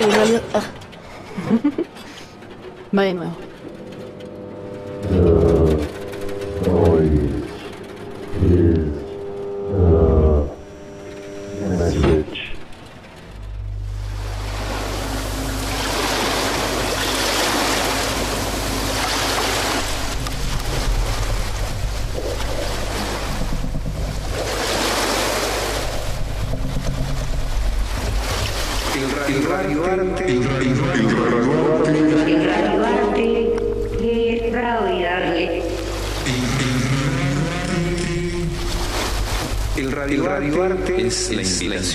En realidad. ah.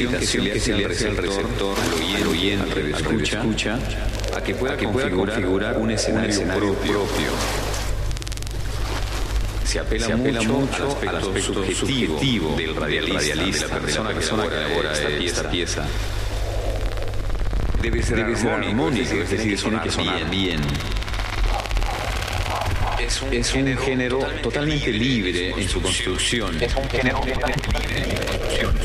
Invitación que se le hace al receptor, al oyente, al escucha, a que pueda configurar un escenario propio. Se apela, mucho, al aspecto subjetivo del radialista, de la persona que elabora esta pieza. Debe ser, armónico, es decir, tiene que sonar bien. Es un, género totalmente libre en su construcción. Es un género totalmente libre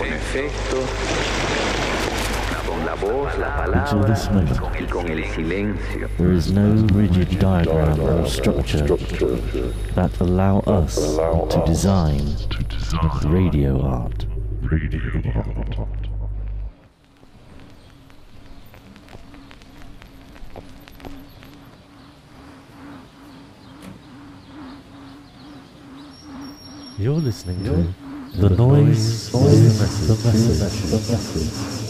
con efecto, con la voz, la Until palabra this moment, y con el silencio. there is no rigid diagram or structure that allow us to design radio art. Radio art. You're listening to do Dois Sonhos da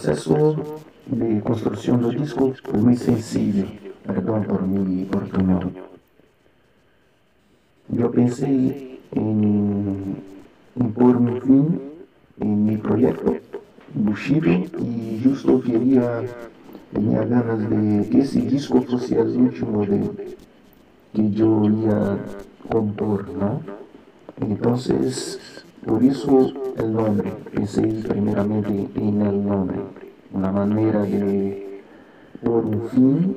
Proceso de construcción del disco fue muy sencillo, perdón por mi portuñol. Yo pensé en, en por un fin en mi proyecto Bushido y justo quería tenía ganas de que ese disco fuese el último de que yo iba a compor, ¿no? Entonces, por eso el nombre, pensé primeramente en el nombre, una manera de por un fin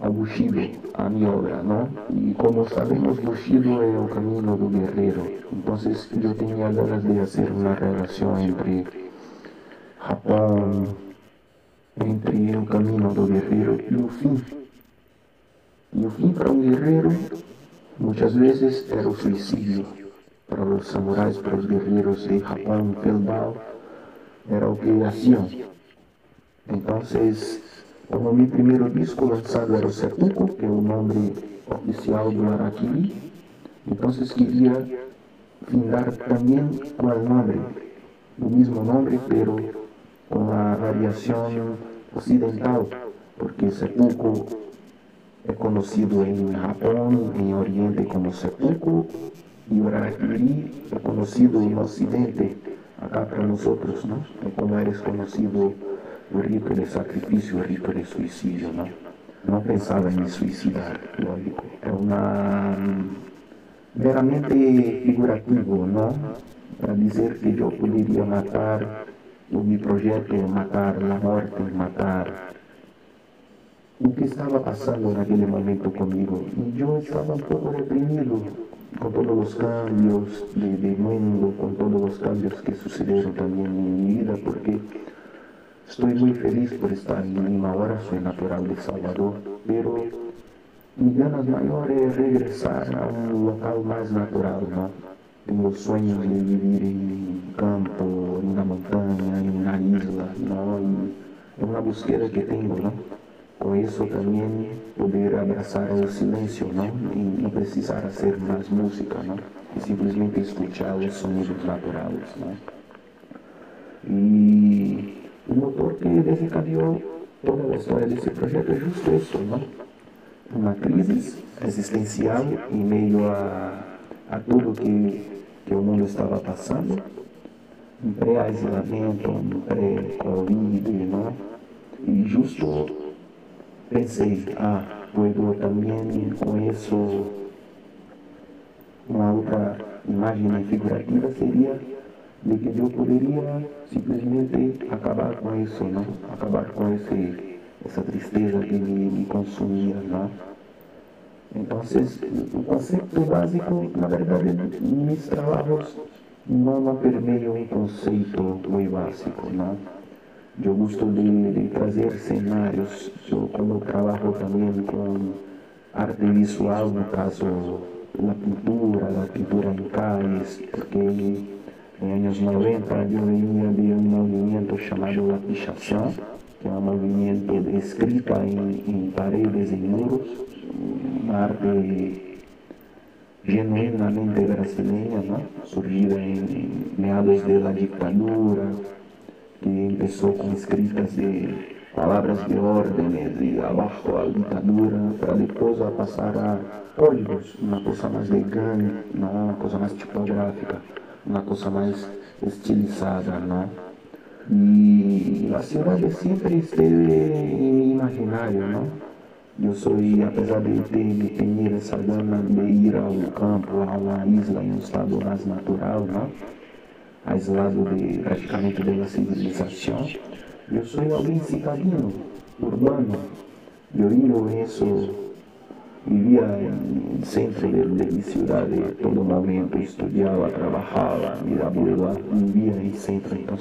a Bushido, a mi obra, ¿no? Y como sabemos, Bushido es el camino del guerrero, entonces yo tenía ganas de hacer una relación entre Japón, entre o caminho do guerreiro e o fim. E o fim para um guerreiro, muitas vezes, era o suicídio. Para los samuráis, para los guerreros de Japón feudal, era lo que hacían. Entonces, como mi primer disco lanzado era Sepulcro, que es el nombre oficial do Araquiri, entonces quería findar también con el nombre, el mismo nombre, pero con la variación occidental, porque Sepulcro es conocido en Japón, en Oriente como Sepulcro, y Araquiri es conocido en Occidente, acá para nosotros, ¿no? Como eres conocido el rito de sacrificio, el rito de suicidio, ¿no? No pensaba en suicidar, lógico. Es una meramente figurativo, ¿no? Para dizer que eu poderia matar o meu projeto, matar a morte, matar o que estava passando naquele momento comigo. E eu estava um pouco reprimido com todos os cambios de, mundo, com todos os cambios que sucederam também em minha vida, porque estou muito feliz por estar em Lima agora, sou natural de Salvador, pero mi ganas maior é regressar a um local mais natural, ¿no? Tenho sonhos de viver em campo, na montanha, em uma isla, ¿no? E é uma busqueira que tenho, ¿no? Com isso também poder abraçar o silêncio, ¿no? E não precisar fazer mais música, ¿no? E simplesmente escutar os sonidos naturais, ¿no? E o motor que desencadeou toda a história desse projeto é justo isso, ¿no? uma crise existencial em meio a, a tudo que, que o mundo estava passando, um pré-isolamento, um pré-Covid, né? E justo pensei, ah, puedo também com isso, uma outra imagem figurativa seria de que eu poderia simplesmente acabar com isso, não? Acabar com essa tristeza que me, me consumia, ¿no? Entonces, o conceito básico, na verdade, mis trabajos não, não permeiam um conceito muito básico, não? Eu gosto de, de trazer cenários, eu como trabalho também com arte visual, no caso, a pintura, a pintura em calles, porque em anos 90 eu venía de um movimento chamado La Pichação, que é um movimento de escrita em, paredes, em muros, uma arte genuinamente brasileira, ¿no? surgida em, em meados da ditadura, que começou com escritas de palavras de ordens e abaixo a ditadura, para depois a passar a códigos, uma coisa mais elegante, não uma coisa mais tipográfica, uma coisa mais estilizada, não? E a cidade sempre esteve em imaginário, não? Eu sou, apesar de ter ter essa gana de ir ao campo, a uma isla em um estado mais natural, não? Aislado de praticamente da civilização, eu sou alguém citadino, urbano. Eu vivo isso, vivia em centro de, de cidade todo momento, estudava, trabalhava, vida boa, vivia em centro, então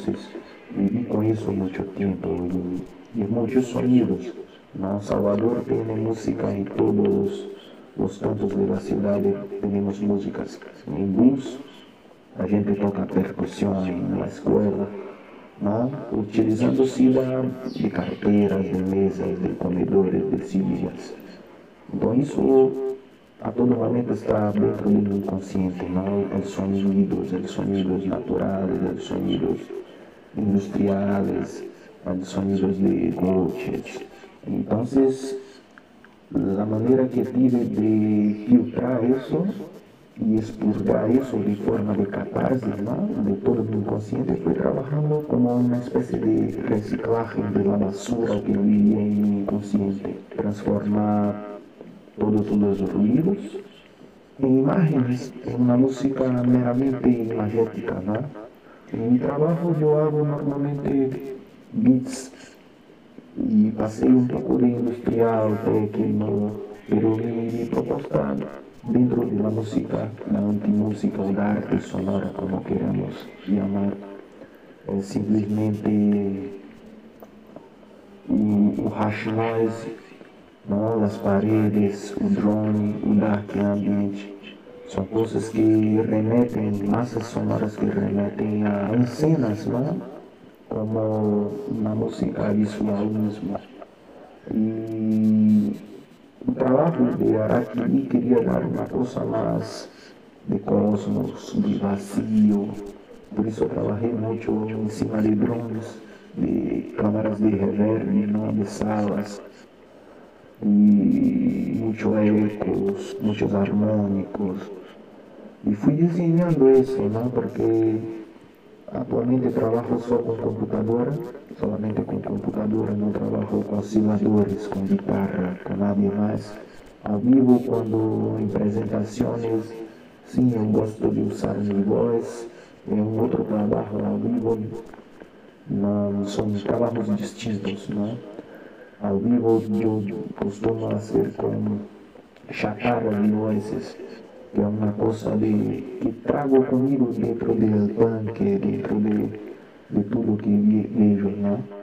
vivi com isso muito tempo e, e muitos sonidos. No Salvador tem música em todos os cantos da cidade, temos músicas em blues, a gente toca percussão na escola, não? utilizando-se de carteiras, de mesas, de comedores, de silhas. Então isso a todo momento está dentro do inconsciente, não? Os sonidos, os sonidos naturais, os sonidos industriais, os sonidos de coches. Então, a maneira que tive de filtrar isso e expurgar isso de forma de catarse, ¿no? de todo o inconsciente, fui trabalhando como uma espécie de reciclagem da basura que vivia em mi inconsciente, transformar todos os ruídos em imagens, em uma música meramente imagética. ¿no? Em meu trabalho eu hago normalmente beats e passei um pouco de industrial, técnico, pero mi, mi proposta Dentro de la música, la antimusicidad y sonora, como queremos llamar, es simplemente o hash noise, as paredes, o drone, o dark ambient, são coisas que remetem, massas sonoras que remetem a escenas, como na música, visual mesmo. E el trabajo de Araki quería dar una cosa más de cosmos, de vacío. Por eso trabajé mucho encima de drones, de cámaras de reverb, de salas, y muchos ecos, muchos armónicos. Y fui diseñando eso, ¿no? Porque actualmente trabajo solo con computadora, solamente con computadora, no trabajo con osciladores, con guitarra, con nadie más. A vivo cuando en presentaciones, sí, yo gosto de usar mi voz, en otro trabajo a vivo, no, son trabajos distintos, ¿no? Al vivo yo costumo hacer con chatarra de voces che è una cosa di, che trago conmigo dentro del banco, dentro de, de tudo que vejo, né?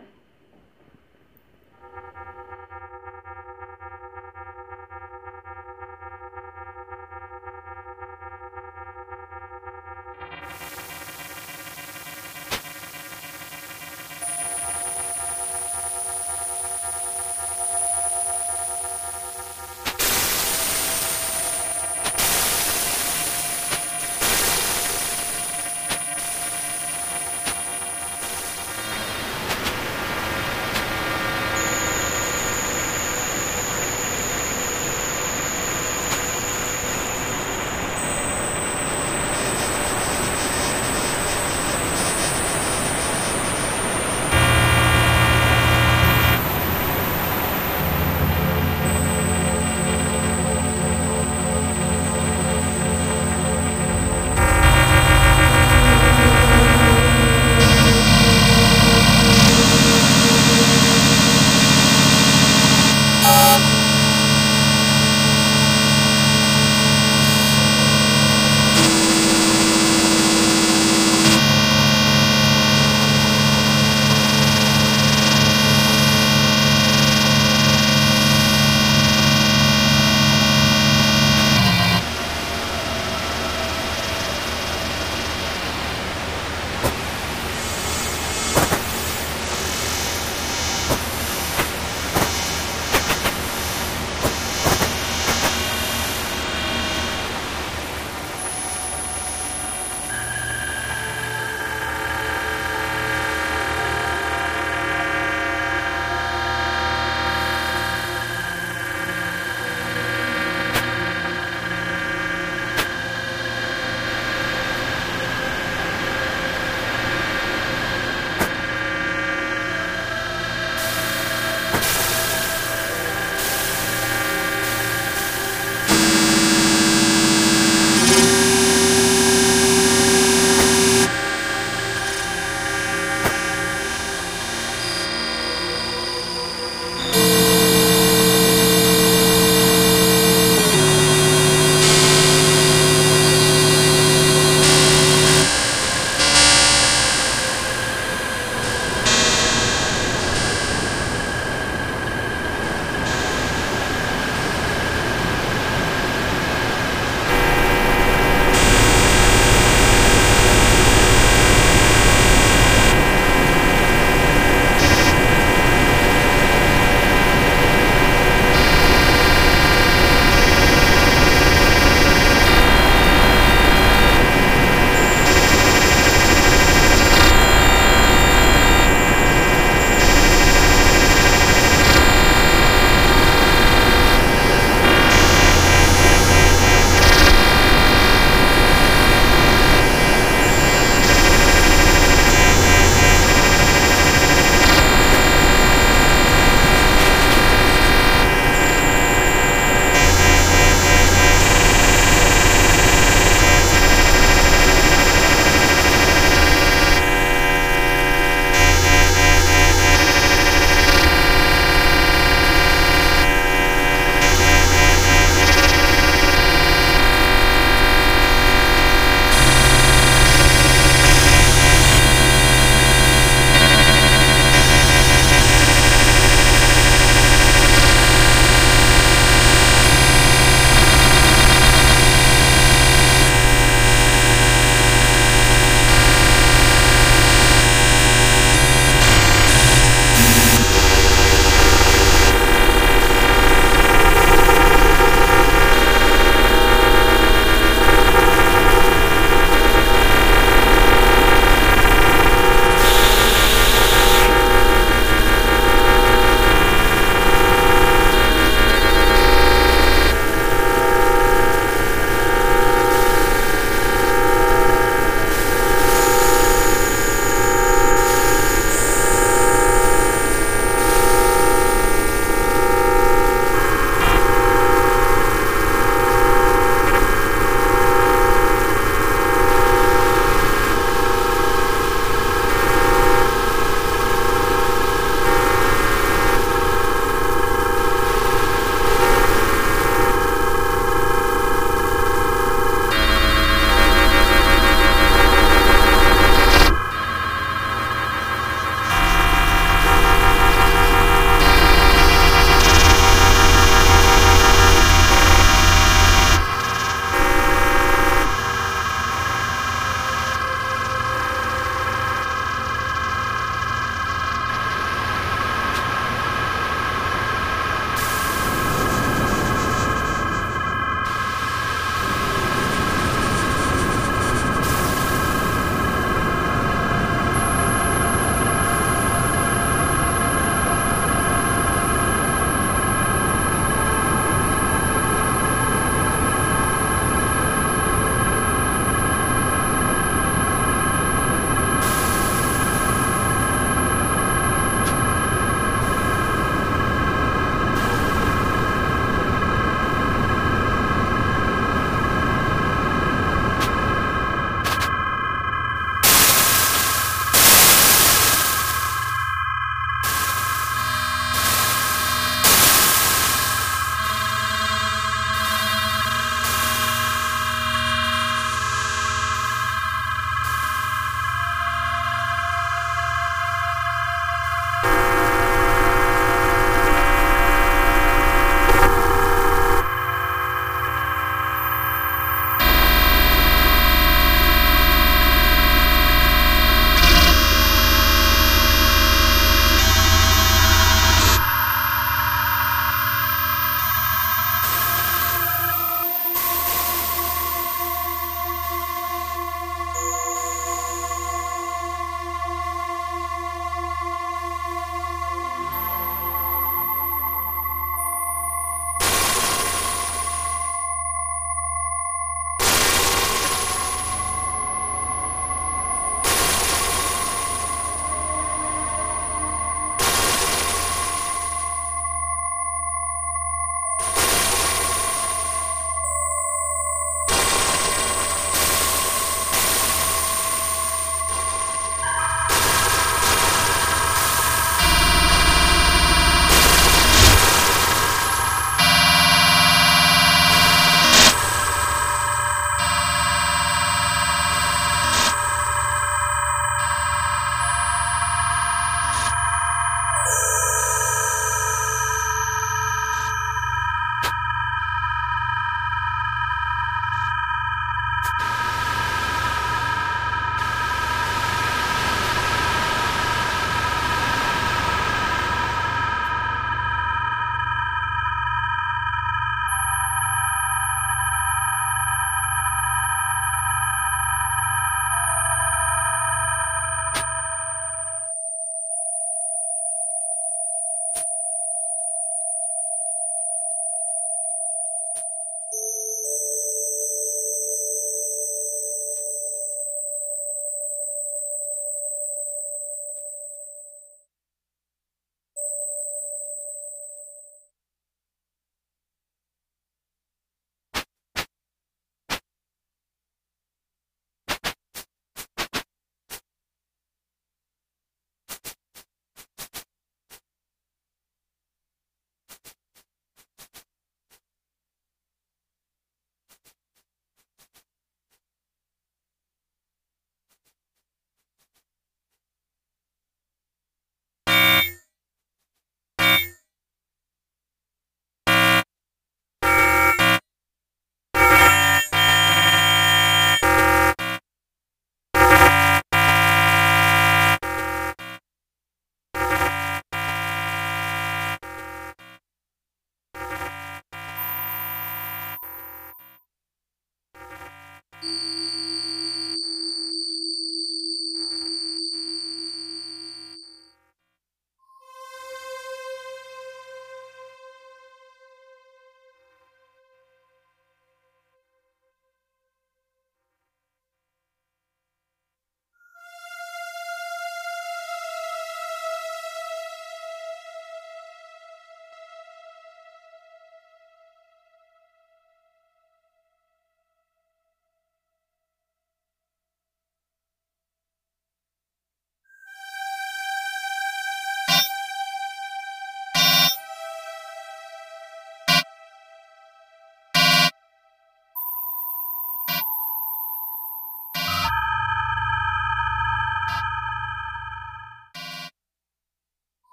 Bye.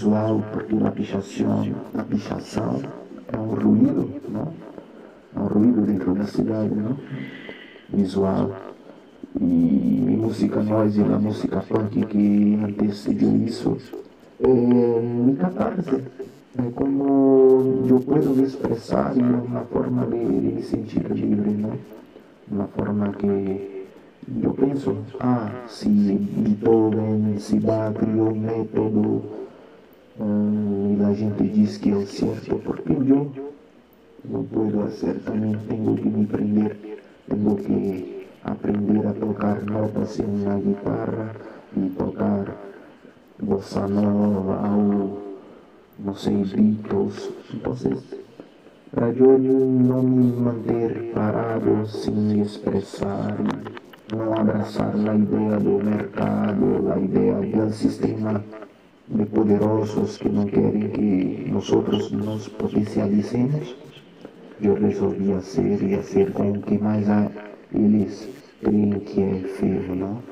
Visual, porque la pichación, la pichação é um ruído, não? É um ruído dentro da cidade, não? Visual. E música noise, a música punk que antecedió isso, é mi catarse. É como eu posso expressar de uma forma de, de me sentir livre, não? Uma forma que eu penso, ah, se Beethoven, criou um método hum, e a gente diz que é certo, porque eu não posso fazer também, tenho que me prender, tenho que aprender a tocar notas em uma guitarra e tocar bossa nova ou não sei, Beatles. Então, para eu não me manter parado sem expressar, não abraçar a ideia do mercado, a ideia do sistema de poderosos que não querem que nós nos potencializemos, eu resolvi fazer e fazer com que mais a eles creem que é feio, não?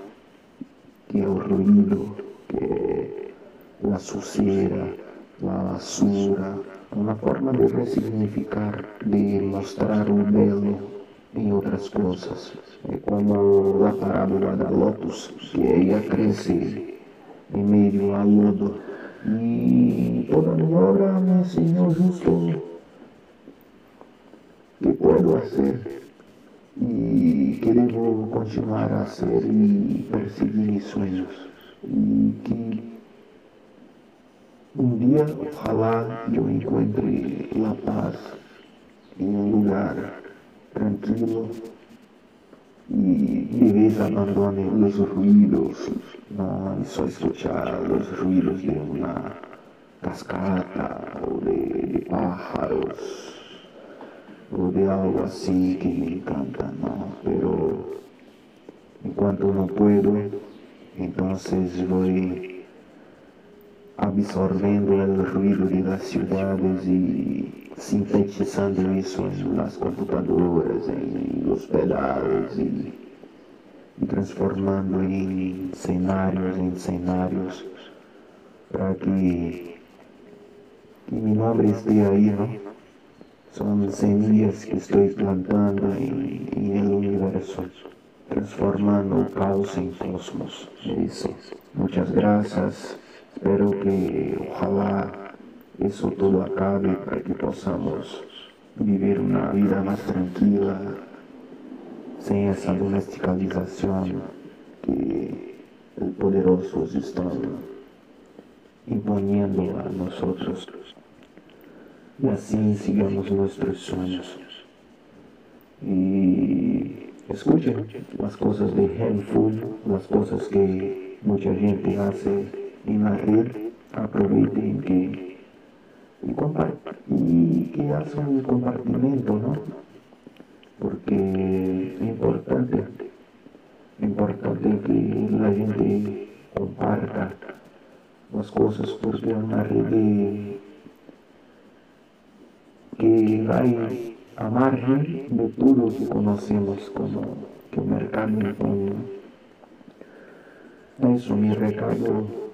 Que é o que é a suceira, a basura, uma forma de ressignificar, de mostrar o belo em outras coisas. É como a parábola da Lotus, que ela cresce em meio ao lodo. E toda obra me ensinou justo que posso fazer e que devo continuar a ser e perseguir sonhos. E que um dia, ojalá eu encontre a paz em um lugar tranquilo e de vez abandone os ruídos, não só escuchar os ruídos de uma cascata ou de, de pájaros ou de algo assim que me encanta, não. Pero enquanto não puedo, então vou absorvendo o ruído de las ciudades e sintetizando isso nas computadoras, em los pedais e, e transformando em cenários, em cenários, para que, meu nome esteja aí, não? São semillas que estou plantando em el universo, transformando caos em cosmos. Isso. Muitas graças. Espero que, ojalá, isso tudo acabe para que possamos viver uma vida mais tranquila, sem essa domesticalização que os poderosos estão imponendo a nós outros. E assim sigamos nossos sonhos. E escutem as coisas de Handful, as coisas que muita gente faz en la red aproveiten que y, y que hacen un compartimento, ¿no? Porque es importante, importante que la gente comparta las cosas porque es una red que hay a margen de todo lo que conocemos como que mercado. Eso mi recado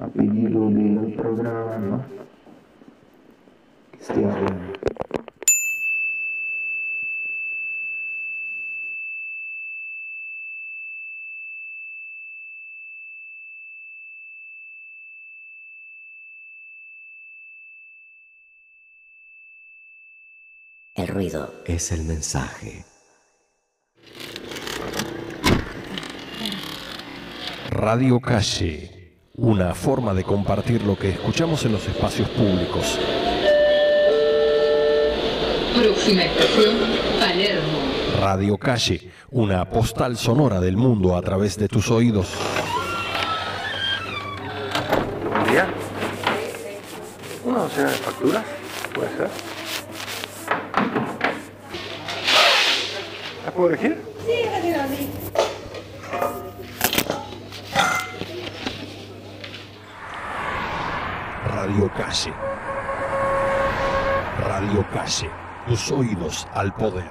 a pedido del programa. Que esté hablando. El ruido es el mensaje. Radio Calle una forma de compartir lo que escuchamos en los espacios públicos. Próxima estación, Palermo. Radio Calle, una postal sonora del mundo a través de tus oídos. Buen día. ¿Una docena de facturas? ¿Puede ser? ¿Las puedo elegir? Tus oídos al poder.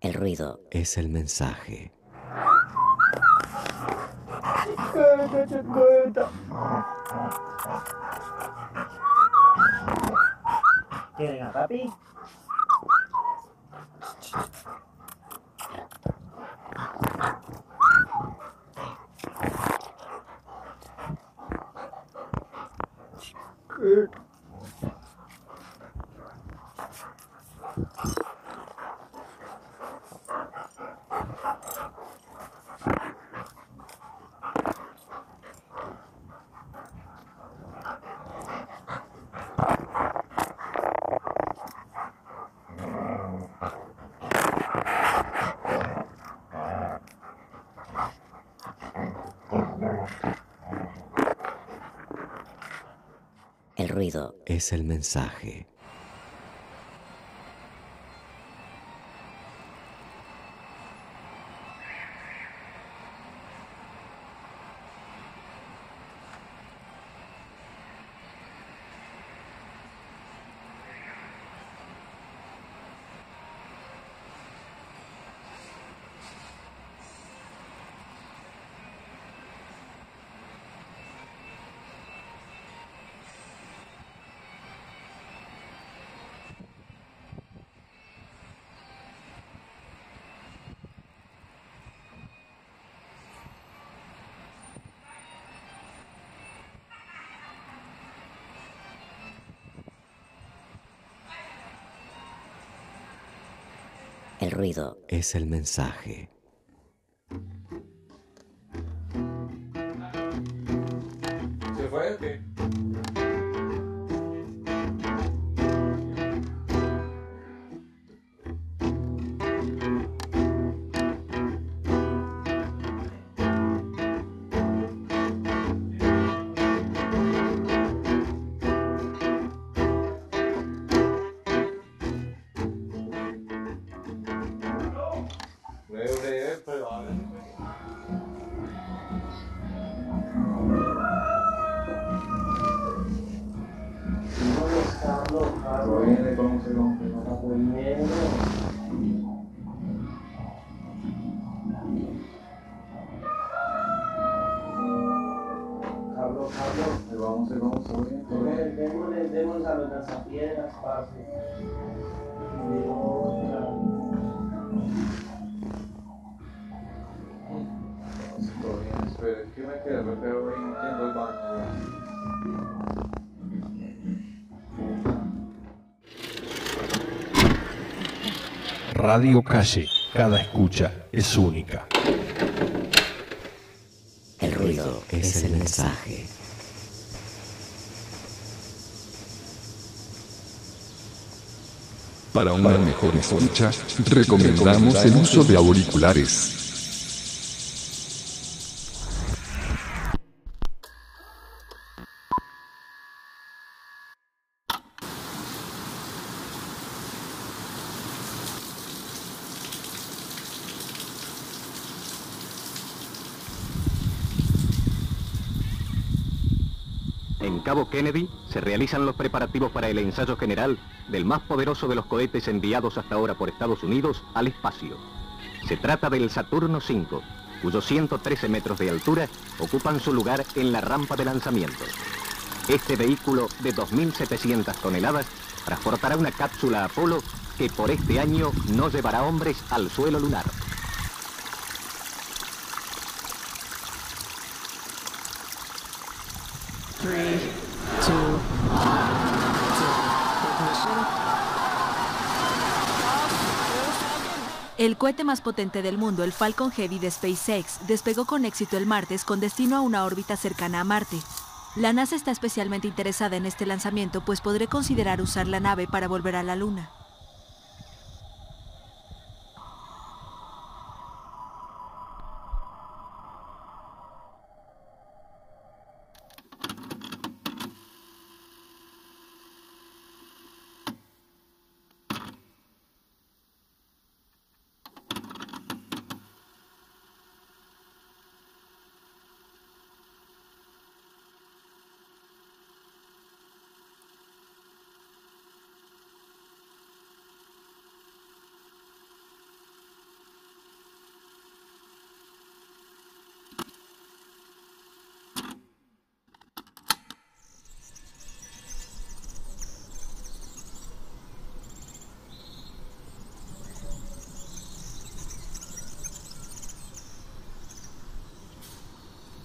El ruido es el mensaje. ¿Quieren papi? Es el mensaje. Es el mensaje. Vamos se viene. Démosle, a los lanzapiedras, parce. Todo bien. Radio Calle, cada escucha es única. El ruido es el mensaje. Para una mejor escucha, recomendamos el uso de auriculares. En Cabo Kennedy se realizan los preparativos para el ensayo general del más poderoso de los cohetes enviados hasta ahora por Estados Unidos al espacio. Se trata del Saturno V, cuyos 113 metros de altura ocupan su lugar en la rampa de lanzamiento. Este vehículo de 2.700 toneladas transportará una cápsula Apolo que por este año no llevará hombres al suelo lunar. El cohete más potente del mundo, el Falcon Heavy de SpaceX, despegó con éxito el martes con destino a una órbita cercana a Marte. La NASA está especialmente interesada en este lanzamiento pues podré considerar usar la nave para volver a la Luna.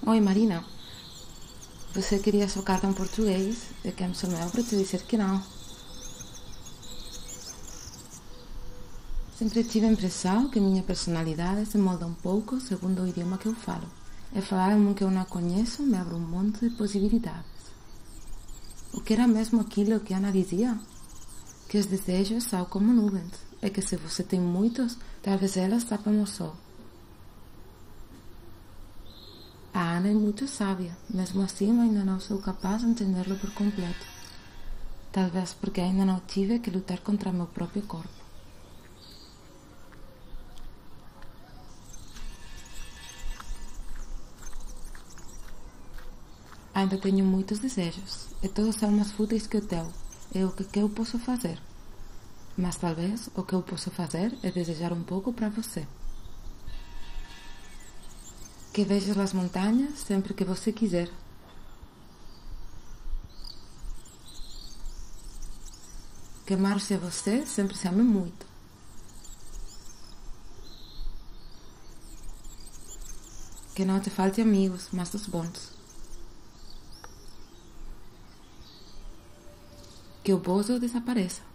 Oi, Marina. Você queria sua carta em português? Eu quero me chamar para te dizer que não. Sempre tive a impressão que minha personalidade se molda um pouco segundo o idioma que eu falo. E falar um que eu não conheço me abre um monte de possibilidades. O que era mesmo aquilo que Ana dizia? Que os desejos são como nuvens, e que se você tem muitos, talvez elas tapem o sol. A Ana é muito sábia, mesmo assim ainda não sou capaz de entendê-lo por completo. Talvez porque ainda não tive que lutar contra meu próprio corpo. Ainda tenho muitos desejos, e todos são mais fúteis que o teu. É o que, que eu posso fazer. Mas talvez o que eu posso fazer é desejar um pouco para você. Que vejas as montanhas sempre que você quiser. Que marche a você sempre se ame muito. Que não te falte amigos, mas dos bons. Que o bozo desapareça.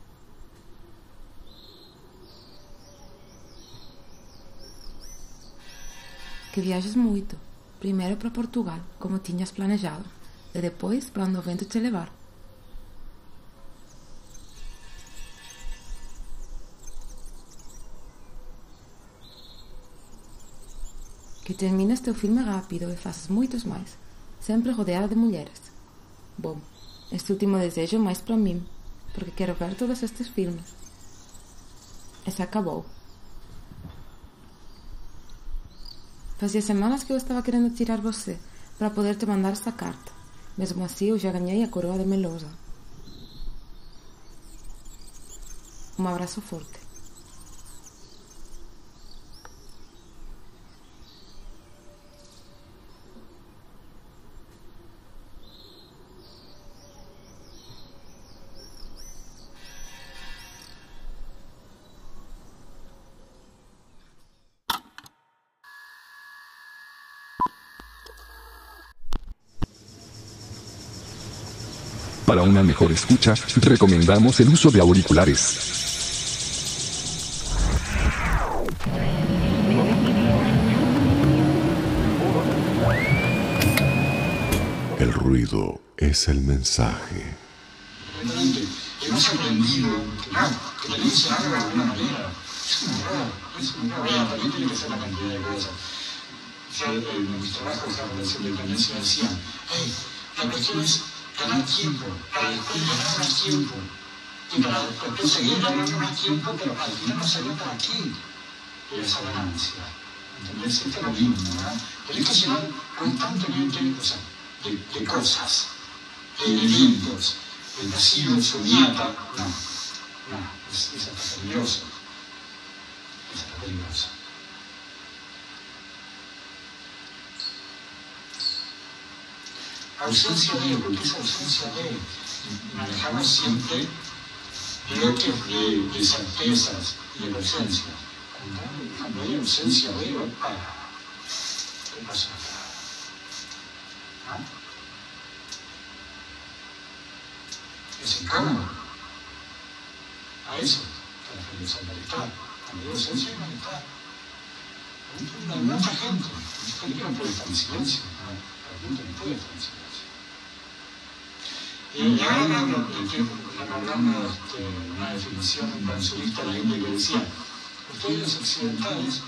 Que viajes muito. Primeiro para Portugal, como tinhas planejado, e depois para onde o vento te levar. Que termines teu filme rápido e faças muitos mais, sempre rodeada de mulheres. Bom, este último desejo é mais para mim, porque quero ver todos estes filmes. E se acabou. Fazia semanas que eu estava querendo tirar você para poder te mandar esta carta. Mesmo assim, eu já ganhei a coroa de melosa. Um abraço forte. Una mejor escucha, recomendamos el uso de auriculares. El ruido es el mensaje. hemos aprendido que no, que la ley se haga de alguna manera. Es un error, es un error, también tiene que ser la cantidad de cosas. Yo en mis trabajos de relación de dependencia decían, hey, la cuestión es ganar tiempo, para ganar más tiempo. Y para después seguir ganando más tiempo, pero al final no saber para era esa ganancia. ¿Entendés? Esto es lo mismo, ¿verdad? Que llenar constantemente, de, cosas, de elementos. El vacío, soñata, no, no, es, es hasta peligroso. Es hasta peligroso. Ausencia de, porque es ausencia de, manejamos siempre bloques de, de certezas y de presencia. Cuando hay ausencia de, opa, ¿qué pasó acá? ¿No? Es incómodo. A eso te refieres al malestar. Cuando hay ausencia malestar. Hay mucha gente, mucha gente no puede estar en silencio. La gente no puede estar en silencio. Y ahora recordamos este, una definición de un cancionista de la India que decía, ustedes los occidentales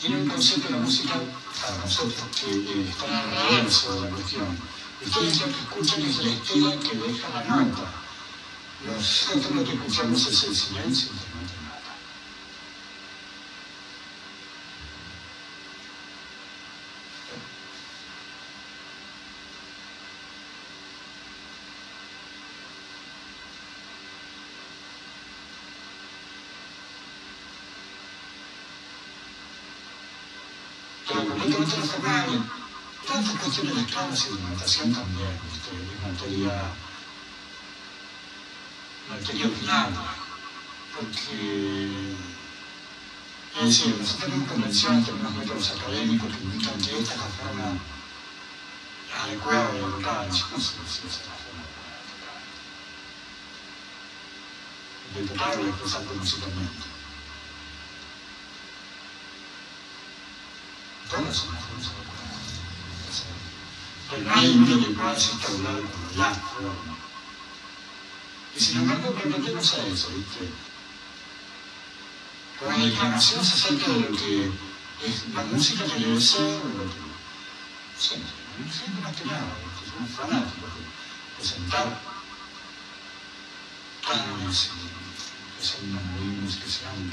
tienen un concepto de la música para nosotros que eh, está al reverso de la cuestión. Ustedes lo que escuchan es la estela que deja la nota. Nosotros lo que escuchamos es el silencio entre nota y nota. pero completamente transformable. Todas estas cuestiones de escalas y de alimentación también, ¿viste? es materia, materia opinable, porque Es decir, nosotros tenemos convención, tenemos métodos académicos que indican que esta es la forma adecuada de educar, yo no sé si es la forma de educar y expresarte musicalmente. Todas. Pero no hay una que pueda ser tablada como la forma. Y sin embargo, pretendemos a eso, ¿viste? Con declamaciones acerca de lo que es la música que debe ser, lo que. Siempre, siempre más que nada, porque somos fanáticos de presentar cánones y que son inamovibles, que sean